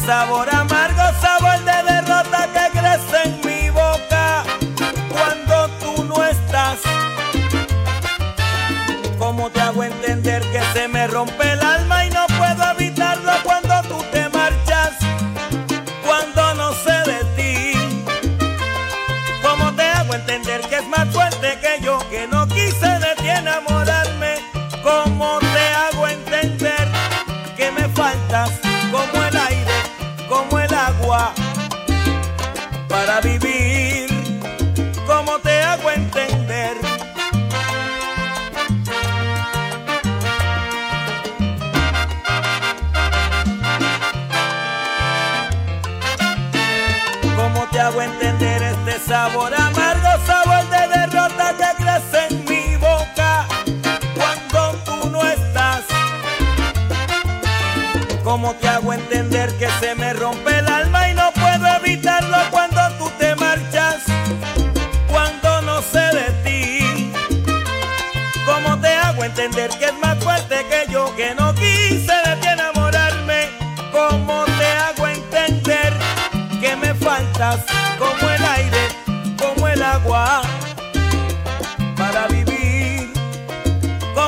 sabor a vivir.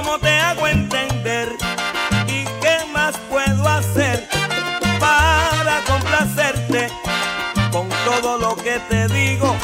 cómo te hago entender y qué más puedo hacer para complacerte con todo lo que te digo.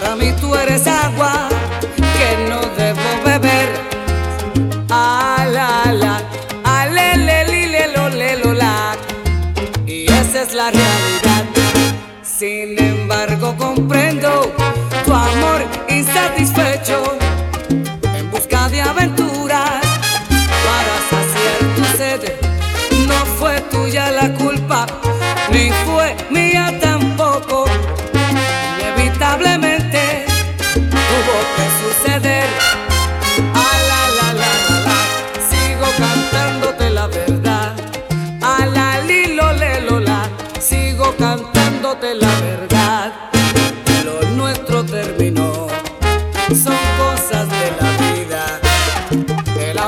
para mí.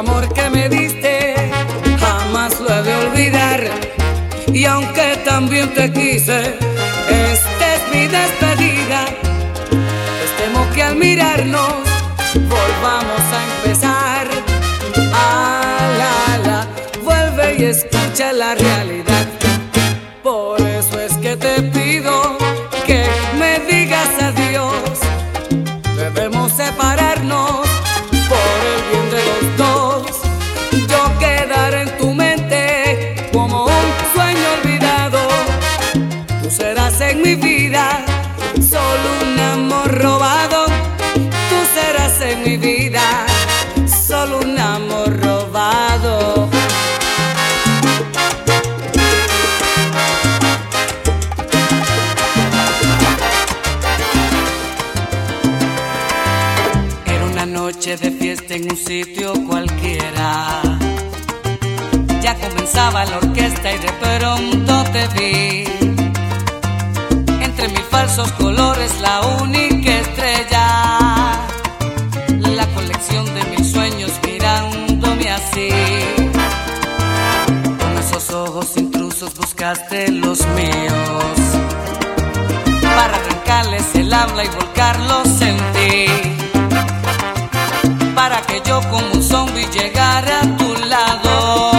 amor que me diste, jamás lo he de olvidar. Y aunque también te quise, esta es mi despedida. Pues temo que al mirarnos volvamos a empezar. Ah, la, vuelve y escucha la realidad. noche de fiesta en un sitio cualquiera. Ya comenzaba la orquesta y de pronto te vi. Entre mis falsos colores, la única estrella. La colección de mis sueños mirándome así. Con esos ojos intrusos buscaste los míos. Para arrancarles el habla y volcarlos yo como un zombie llegara a tu lado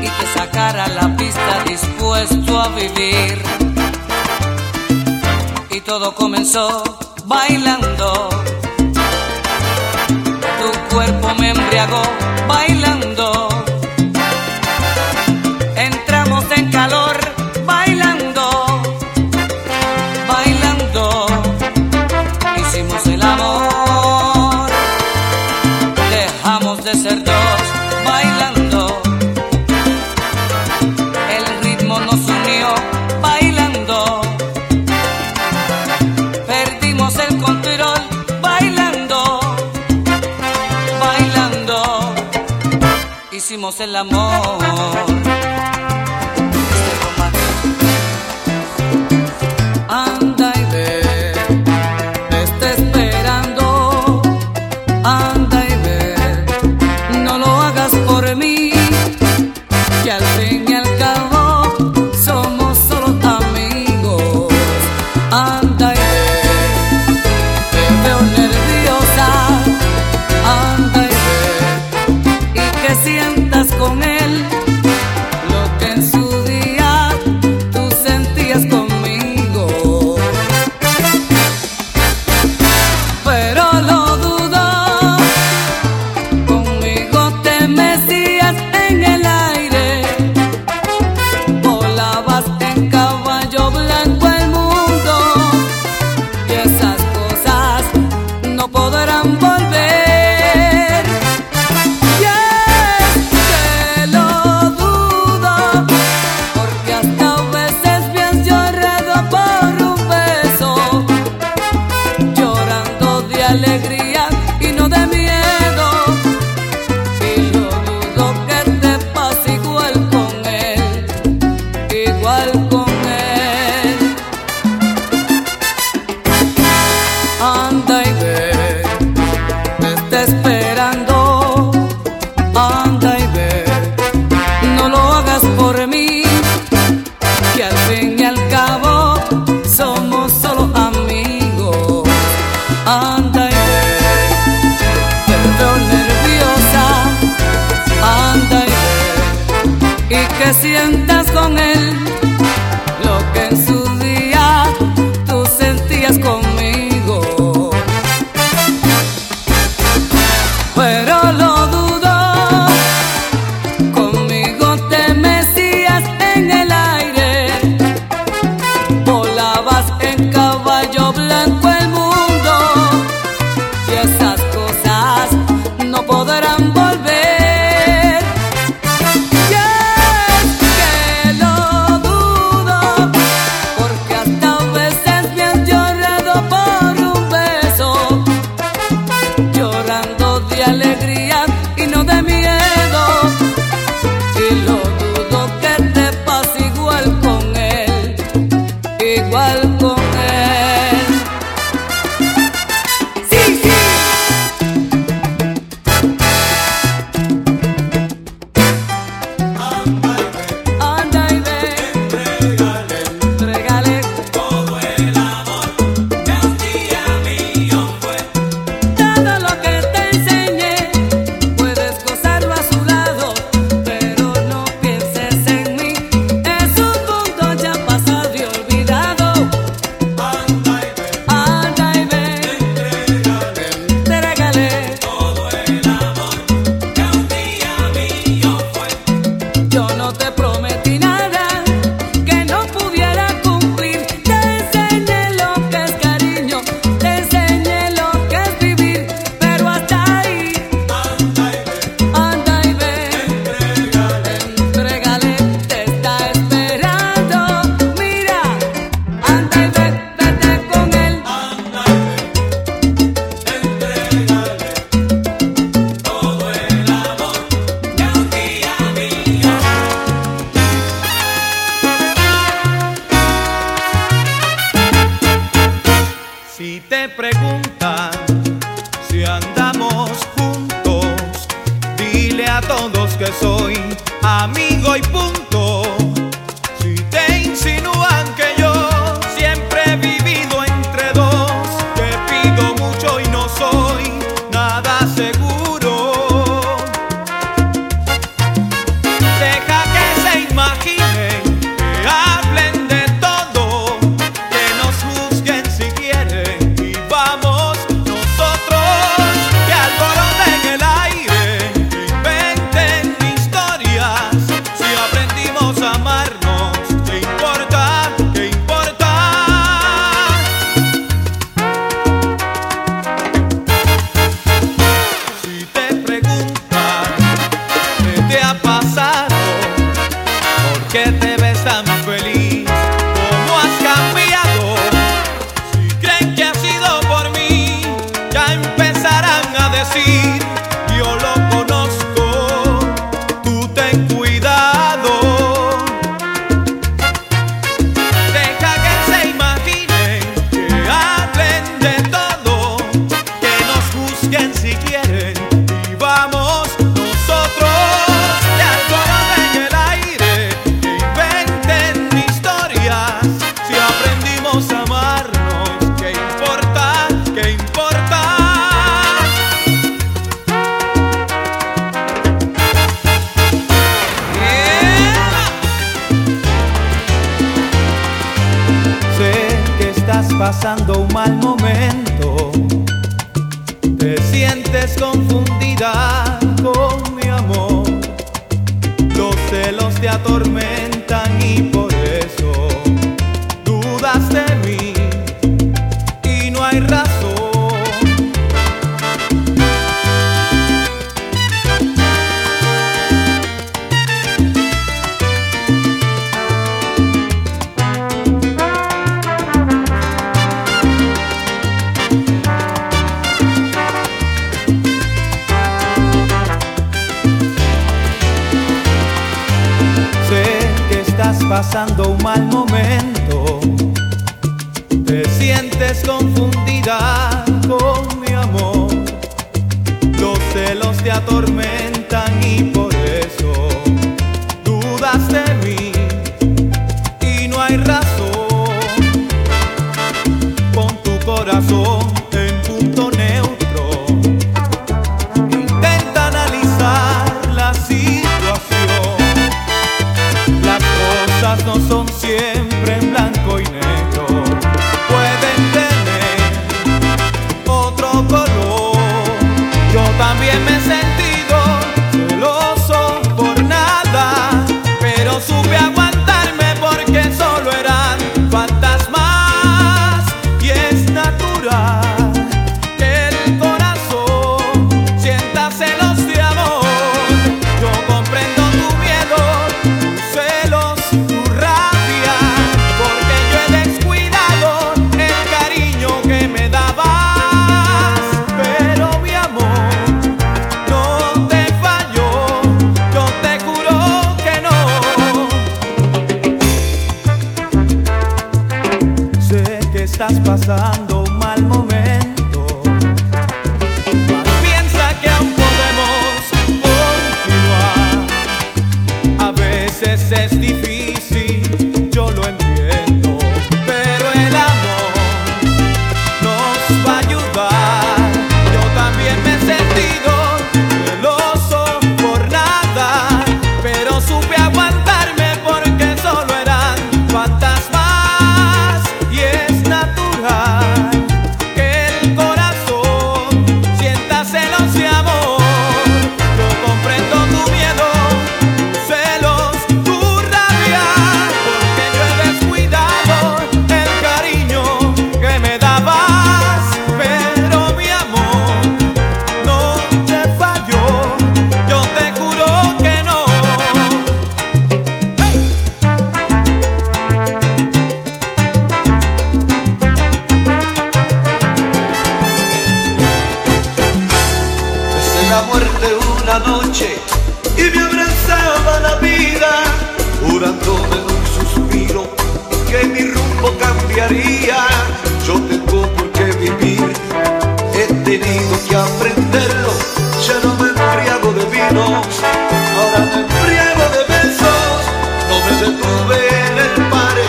y te sacara a la pista dispuesto a vivir. Y todo comenzó bailando. el amor. Pasando un mal la muerte una noche y me abrazaba la vida, jurándome en un suspiro que mi rumbo cambiaría. Yo tengo por qué vivir, he tenido que aprenderlo. Ya no me embriago de vinos, ahora me embriago de besos. No me detuve en el pare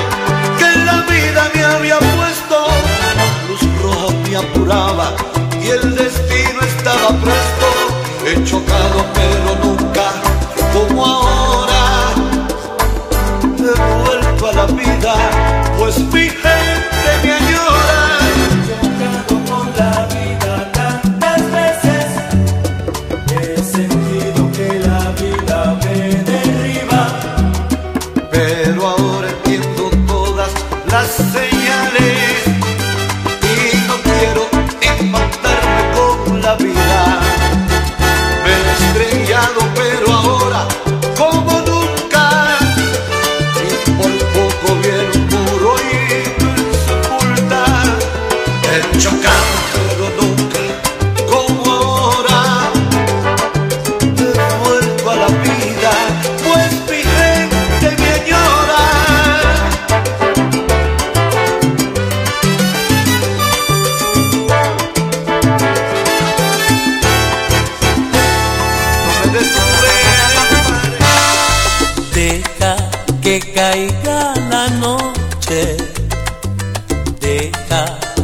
que la vida me había puesto. La luz roja me apuraba y el destino estaba presto. Chocado pero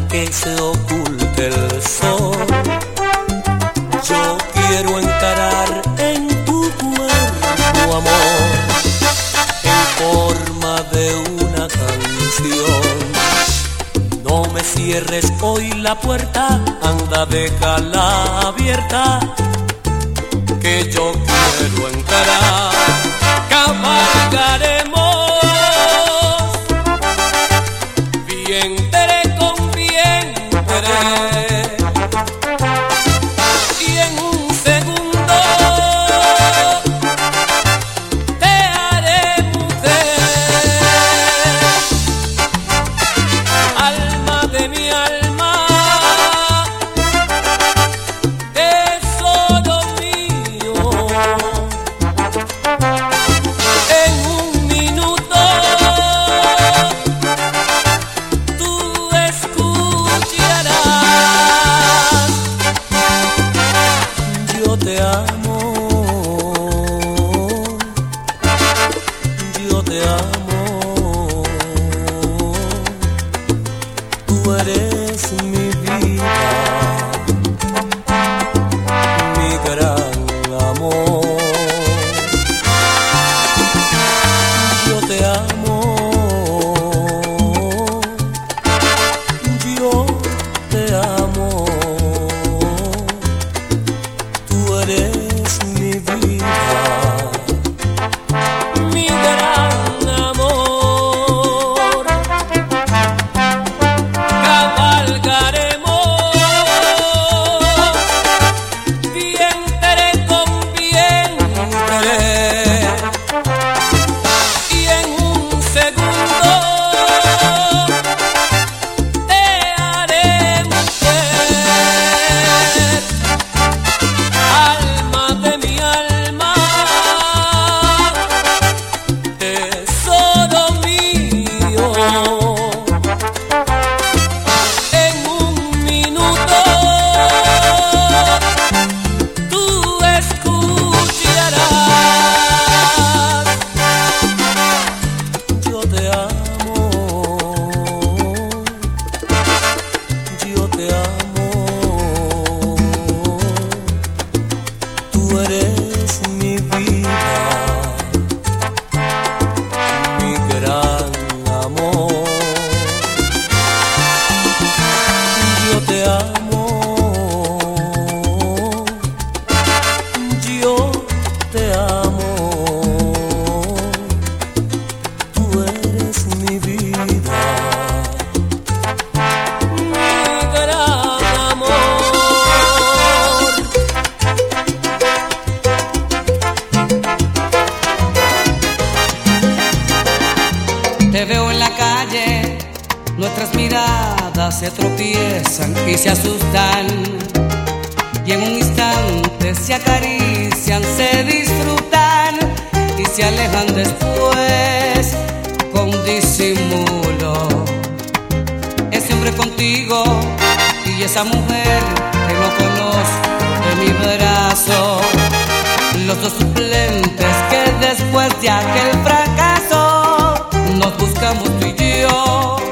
que se oculte el sol. Yo quiero encarar en tu cuerpo, amor, en forma de una canción. No me cierres hoy la puerta, anda, déjala abierta que yo quiero encarar. después con disimulo. Ese hombre contigo y esa mujer que no conozco de mi brazo. Los dos suplentes que después de aquel fracaso nos buscamos tú y yo.